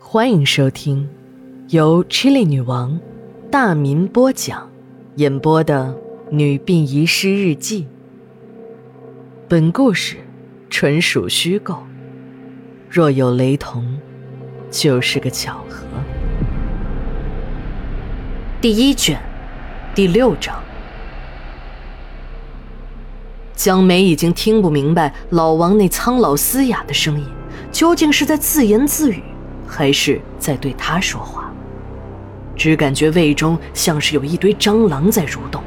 欢迎收听由 Chili 女王大民播讲、演播的《女病遗失日记》。本故事纯属虚构，若有雷同，就是个巧合。第一卷第六章，江梅已经听不明白老王那苍老嘶哑的声音究竟是在自言自语，还是在对他说话。只感觉胃中像是有一堆蟑螂在蠕动，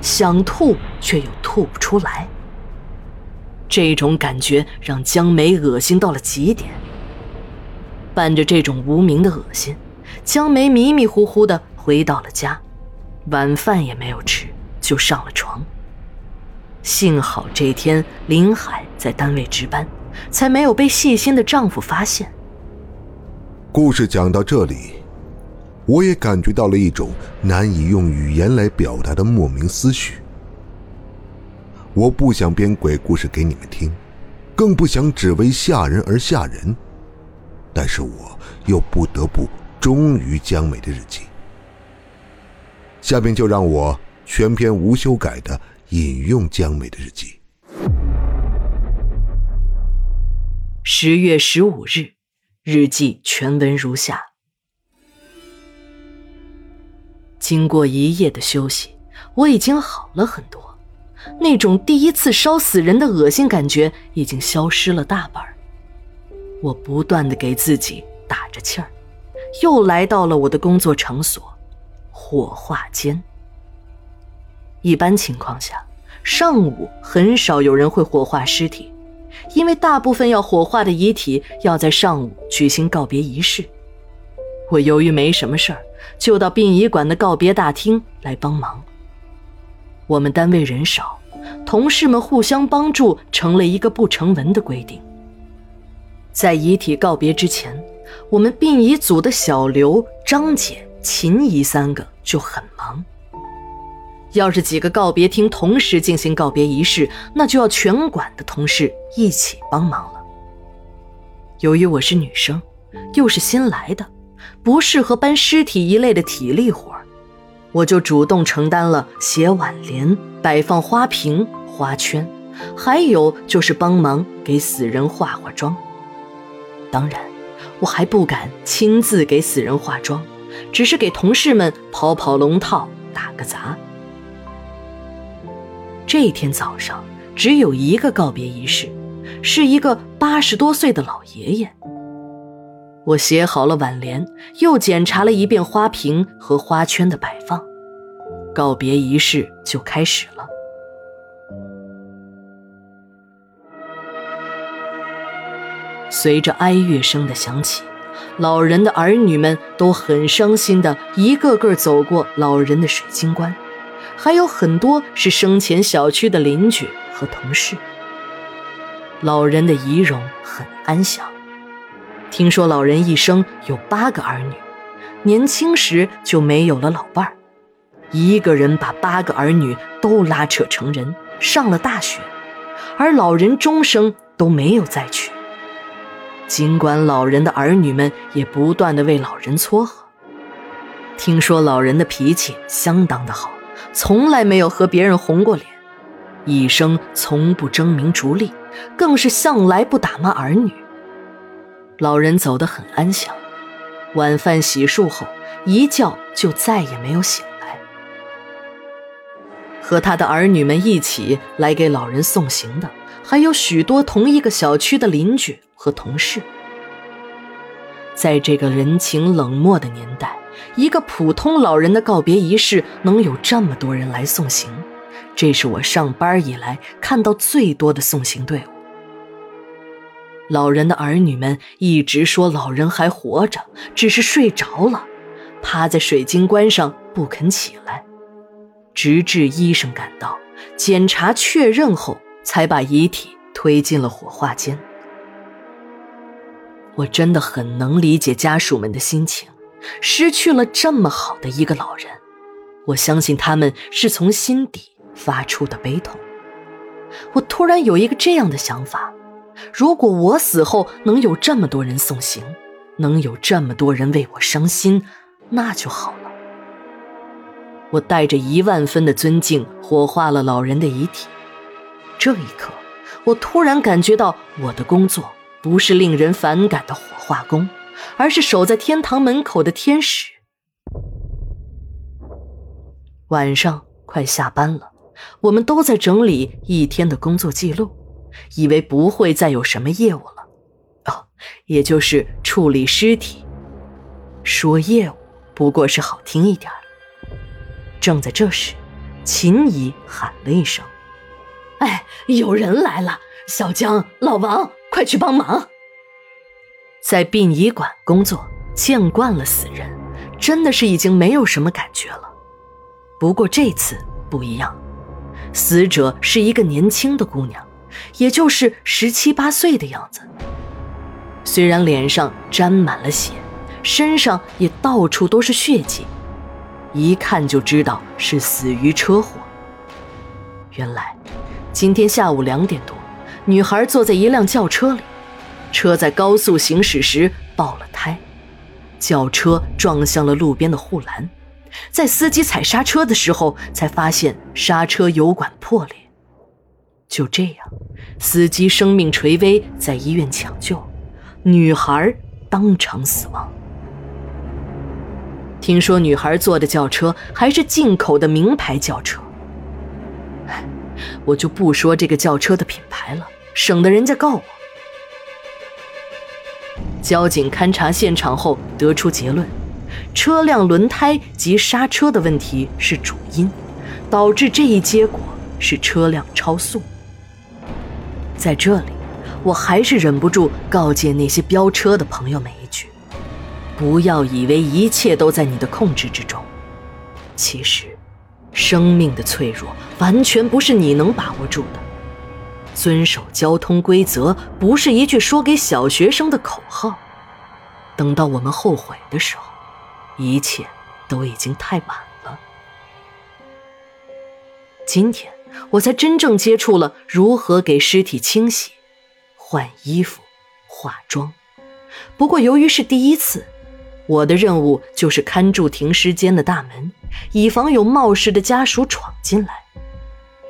想吐却又吐不出来。这种感觉让江梅恶心到了极点。伴着这种无名的恶心，江梅迷迷糊糊的回到了家，晚饭也没有吃，就上了床。幸好这天林海在单位值班，才没有被细心的丈夫发现。故事讲到这里，我也感觉到了一种难以用语言来表达的莫名思绪。我不想编鬼故事给你们听，更不想只为吓人而吓人，但是我又不得不忠于江美的日记。下面就让我全篇无修改的引用江美的日记。十月十五日，日记全文如下：经过一夜的休息，我已经好了很多。那种第一次烧死人的恶心感觉已经消失了大半我不断的给自己打着气儿，又来到了我的工作场所——火化间。一般情况下，上午很少有人会火化尸体，因为大部分要火化的遗体要在上午举行告别仪式。我由于没什么事儿，就到殡仪馆的告别大厅来帮忙。我们单位人少，同事们互相帮助，成了一个不成文的规定。在遗体告别之前，我们殡仪组的小刘、张姐、秦姨三个就很忙。要是几个告别厅同时进行告别仪式，那就要全馆的同事一起帮忙了。由于我是女生，又是新来的，不适合搬尸体一类的体力活我就主动承担了写挽联、摆放花瓶、花圈，还有就是帮忙给死人化化妆。当然，我还不敢亲自给死人化妆，只是给同事们跑跑龙套、打个杂。这天早上只有一个告别仪式，是一个八十多岁的老爷爷。我写好了挽联，又检查了一遍花瓶和花圈的摆放，告别仪式就开始了。随着哀乐声的响起，老人的儿女们都很伤心的一个个走过老人的水晶棺，还有很多是生前小区的邻居和同事。老人的仪容很安详。听说老人一生有八个儿女，年轻时就没有了老伴儿，一个人把八个儿女都拉扯成人，上了大学，而老人终生都没有再娶。尽管老人的儿女们也不断的为老人撮合，听说老人的脾气相当的好，从来没有和别人红过脸，一生从不争名逐利，更是向来不打骂儿女。老人走得很安详，晚饭洗漱后一觉就再也没有醒来。和他的儿女们一起来给老人送行的，还有许多同一个小区的邻居和同事。在这个人情冷漠的年代，一个普通老人的告别仪式能有这么多人来送行，这是我上班以来看到最多的送行队伍。老人的儿女们一直说老人还活着，只是睡着了，趴在水晶棺上不肯起来，直至医生赶到，检查确认后，才把遗体推进了火化间。我真的很能理解家属们的心情，失去了这么好的一个老人，我相信他们是从心底发出的悲痛。我突然有一个这样的想法。如果我死后能有这么多人送行，能有这么多人为我伤心，那就好了。我带着一万分的尊敬火化了老人的遗体。这一刻，我突然感觉到我的工作不是令人反感的火化工，而是守在天堂门口的天使。晚上快下班了，我们都在整理一天的工作记录，以为不会再有什么业务了。哦，也就是处理尸体。说业务不过是好听一点正在这时，秦姨喊了一声：“哎，有人来了！小江、老王，快去帮忙！”在殡仪馆工作，见惯了死人，真的是已经没有什么感觉了。不过这次不一样，死者是一个年轻的姑娘，也就是十七八岁的样子。虽然脸上沾满了血，身上也到处都是血迹。一看就知道是死于车祸。原来，今天下午两点多，女孩坐在一辆轿车里，车在高速行驶时爆了胎，轿车撞向了路边的护栏，在司机踩刹车的时候才发现刹车油管破裂。就这样，司机生命垂危，在医院抢救，女孩当场死亡。听说女孩坐的轿车还是进口的名牌轿车，我就不说这个轿车的品牌了，省得人家告我。交警勘察现场后得出结论：车辆轮胎及刹车的问题是主因，导致这一结果是车辆超速。在这里，我还是忍不住告诫那些飙车的朋友们一句。不要以为一切都在你的控制之中，其实，生命的脆弱完全不是你能把握住的。遵守交通规则不是一句说给小学生的口号。等到我们后悔的时候，一切都已经太晚了。今天我才真正接触了如何给尸体清洗、换衣服、化妆。不过由于是第一次。我的任务就是看住停尸间的大门，以防有冒失的家属闯进来。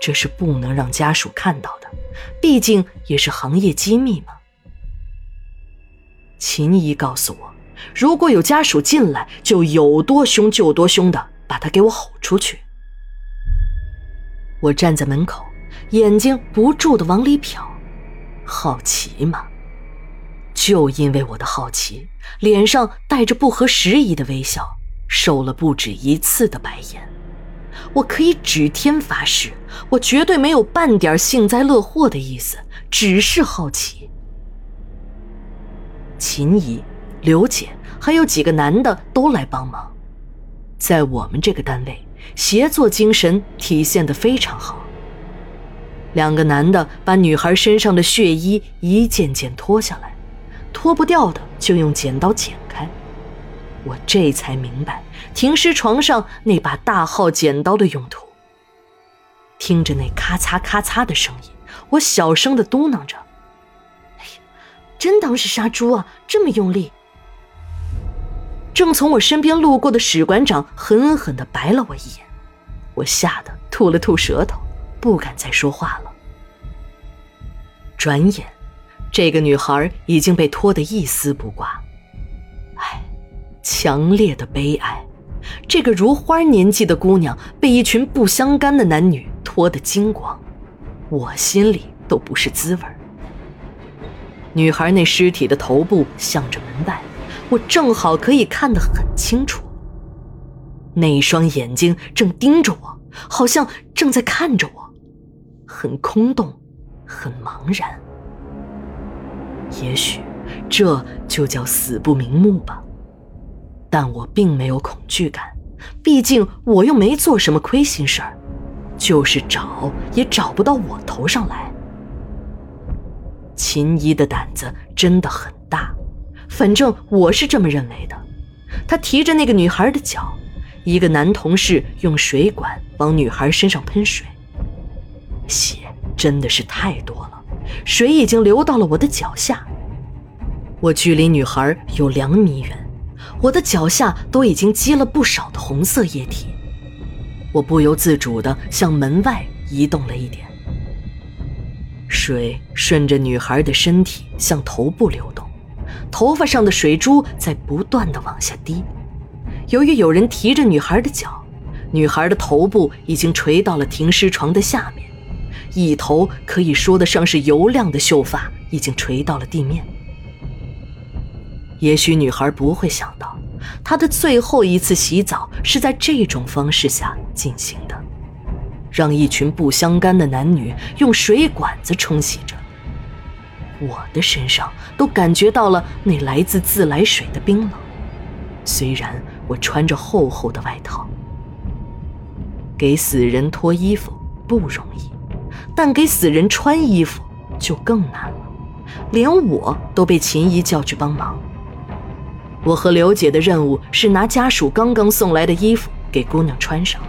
这是不能让家属看到的，毕竟也是行业机密嘛。秦姨告诉我，如果有家属进来，就有多凶就多凶的把他给我吼出去。我站在门口，眼睛不住的往里瞟，好奇嘛。就因为我的好奇，脸上带着不合时宜的微笑，受了不止一次的白眼。我可以指天发誓，我绝对没有半点幸灾乐祸的意思，只是好奇。秦姨、刘姐还有几个男的都来帮忙，在我们这个单位，协作精神体现的非常好。两个男的把女孩身上的血衣一件件脱下来。脱不掉的就用剪刀剪开，我这才明白停尸床上那把大号剪刀的用途。听着那咔嚓咔嚓的声音，我小声的嘟囔着：“哎呀，真当是杀猪啊，这么用力！”正从我身边路过的史馆长狠狠的白了我一眼，我吓得吐了吐舌头，不敢再说话了。转眼。这个女孩已经被拖得一丝不挂，强烈的悲哀。这个如花年纪的姑娘被一群不相干的男女拖得精光，我心里都不是滋味女孩那尸体的头部向着门外，我正好可以看得很清楚。那一双眼睛正盯着我，好像正在看着我，很空洞，很茫然。也许，这就叫死不瞑目吧。但我并没有恐惧感，毕竟我又没做什么亏心事儿，就是找也找不到我头上来。秦姨的胆子真的很大，反正我是这么认为的。她提着那个女孩的脚，一个男同事用水管往女孩身上喷水，血真的是太多了。水已经流到了我的脚下，我距离女孩有两米远，我的脚下都已经积了不少的红色液体。我不由自主地向门外移动了一点，水顺着女孩的身体向头部流动，头发上的水珠在不断地往下滴。由于有人提着女孩的脚，女孩的头部已经垂到了停尸床的下面，一头可以说得上是油亮的秀发已经垂到了地面。也许女孩不会想到，她的最后一次洗澡是在这种方式下进行的，让一群不相干的男女用水管子冲洗着。我的身上都感觉到了那来自自来水的冰冷，虽然我穿着厚厚的外套。给死人脱衣服不容易，但给死人穿衣服就更难了，连我都被秦姨叫去帮忙。我和刘姐的任务是拿家属刚刚送来的衣服给姑娘穿上，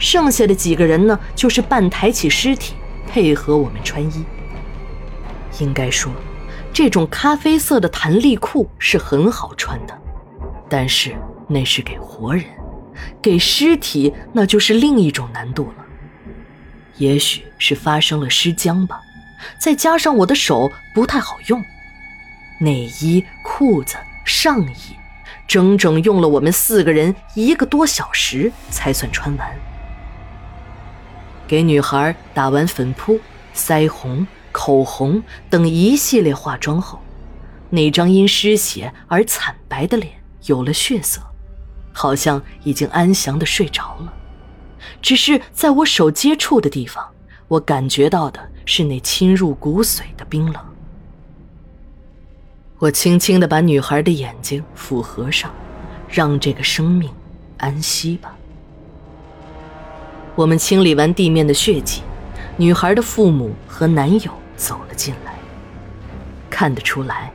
剩下的几个人呢，就是半抬起尸体，配合我们穿衣。应该说，这种咖啡色的弹力裤是很好穿的，但是那是给活人，给尸体那就是另一种难度了。也许是发生了尸僵吧，再加上我的手不太好用，内衣、裤子。上衣，整整用了我们四个人一个多小时才算穿完。给女孩打完粉扑、腮红、口红等一系列化妆后，那张因失血而惨白的脸有了血色，好像已经安详的睡着了。只是在我手接触的地方，我感觉到的是那侵入骨髓的冰冷。我轻轻地把女孩的眼睛复合上，让这个生命安息吧。我们清理完地面的血迹，女孩的父母和男友走了进来。看得出来，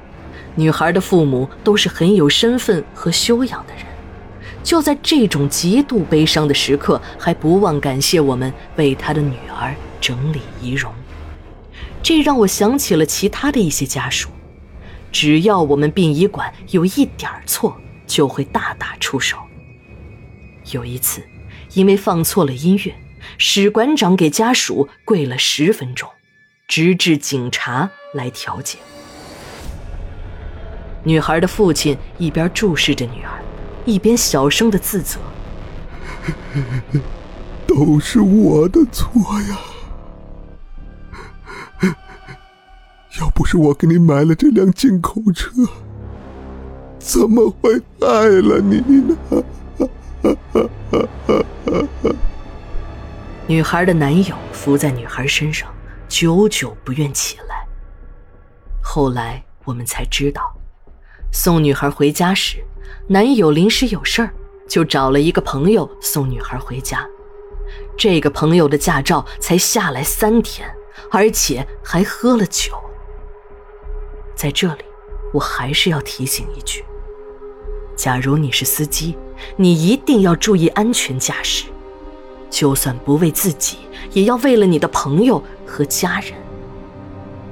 女孩的父母都是很有身份和修养的人，就在这种极度悲伤的时刻，还不忘感谢我们为他的女儿整理仪容。这让我想起了其他的一些家属。只要我们殡仪馆有一点错，就会大打出手。有一次，因为放错了音乐，史馆长给家属跪了十分钟，直至警察来调解。女孩的父亲一边注视着女儿，一边小声的自责：“ 都是我的错呀。”要不是我给你买了这辆进口车，怎么会害了你呢？女孩的男友伏在女孩身上，久久不愿起来。后来我们才知道，送女孩回家时，男友临时有事儿，就找了一个朋友送女孩回家。这个朋友的驾照才下来三天，而且还喝了酒。在这里，我还是要提醒一句：假如你是司机，你一定要注意安全驾驶，就算不为自己，也要为了你的朋友和家人。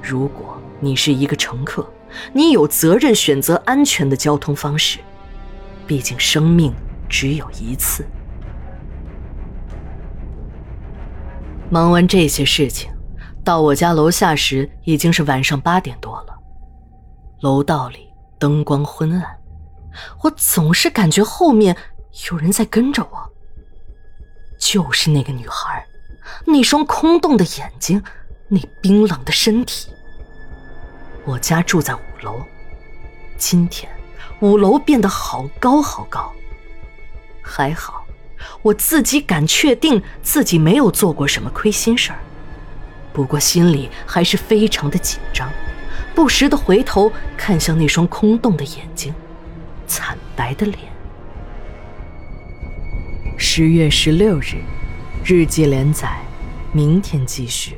如果你是一个乘客，你有责任选择安全的交通方式，毕竟生命只有一次。忙完这些事情，到我家楼下时已经是晚上八点多了。楼道里灯光昏暗，我总是感觉后面有人在跟着我。就是那个女孩，那双空洞的眼睛，那冰冷的身体。我家住在五楼，今天五楼变得好高好高。还好，我自己敢确定自己没有做过什么亏心事儿，不过心里还是非常的紧张。不时的回头看向那双空洞的眼睛，惨白的脸。十月十六日，日记连载，明天继续。